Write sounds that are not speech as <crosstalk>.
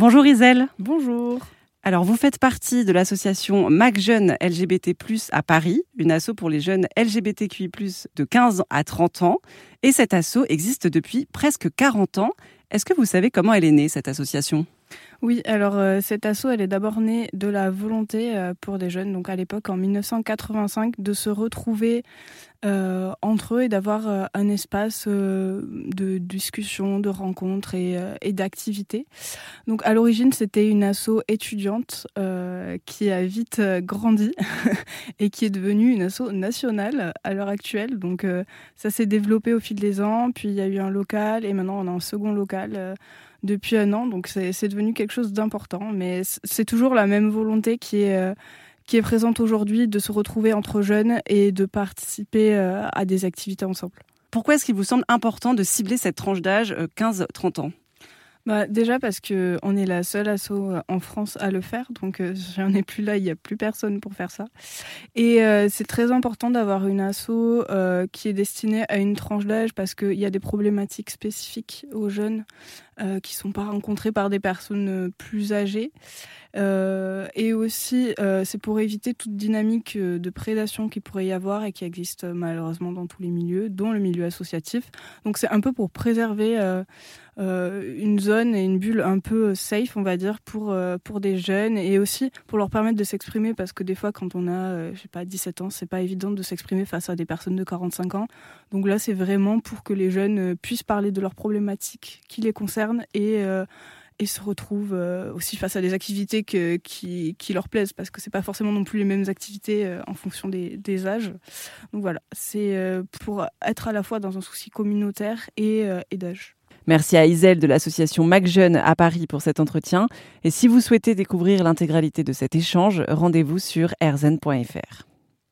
Bonjour Isel. Bonjour. Alors, vous faites partie de l'association Mac Jeunes LGBT+, à Paris, une asso pour les jeunes LGBTQI+, de 15 à 30 ans. Et cette asso existe depuis presque 40 ans. Est-ce que vous savez comment elle est née, cette association? Oui, alors euh, cette asso, elle est d'abord née de la volonté euh, pour des jeunes, donc à l'époque en 1985, de se retrouver euh, entre eux et d'avoir un espace de discussion, de rencontres et, et d'activités. Donc à l'origine, c'était une asso étudiante qui a vite grandi <laughs> et qui est devenue une asso nationale à l'heure actuelle. Donc ça s'est développé au fil des ans, puis il y a eu un local et maintenant on a un second local depuis un an, donc c'est devenu quelque chose d'important. Mais c'est toujours la même volonté qui est, euh, qui est présente aujourd'hui de se retrouver entre jeunes et de participer euh, à des activités ensemble. Pourquoi est-ce qu'il vous semble important de cibler cette tranche d'âge 15-30 euh, ans? Bah, déjà parce que on est la seule asso euh, en France à le faire, donc euh, <laughs> j'en ai plus là, il n'y a plus personne pour faire ça. Et euh, c'est très important d'avoir une asso qui est destinée à une tranche d'âge parce qu'il y a des problématiques spécifiques aux jeunes qui sont pas rencontrées par des personnes plus âgées. et aussi, c'est pour éviter toute dynamique de prédation qui pourrait y avoir et qui existe malheureusement dans tous les milieux, dont le milieu associatif. Donc c'est un peu pour préserver euh, une zone et une bulle un peu safe, on va dire, pour, euh, pour des jeunes et aussi pour leur permettre de s'exprimer parce que des fois, quand on a, euh, je sais pas, 17 ans, c'est pas évident de s'exprimer face à des personnes de 45 ans. Donc là, c'est vraiment pour que les jeunes puissent parler de leurs problématiques qui les concernent et et se retrouvent aussi face à des activités qui, qui, leur plaisent, parce que c'est pas forcément non plus les mêmes activités en fonction des, des, âges. Donc voilà, c'est pour être à la fois dans un souci communautaire et, et d'âge. Merci à Isel de l'association Mac Jeune à Paris pour cet entretien. Et si vous souhaitez découvrir l'intégralité de cet échange, rendez-vous sur rzn.fr.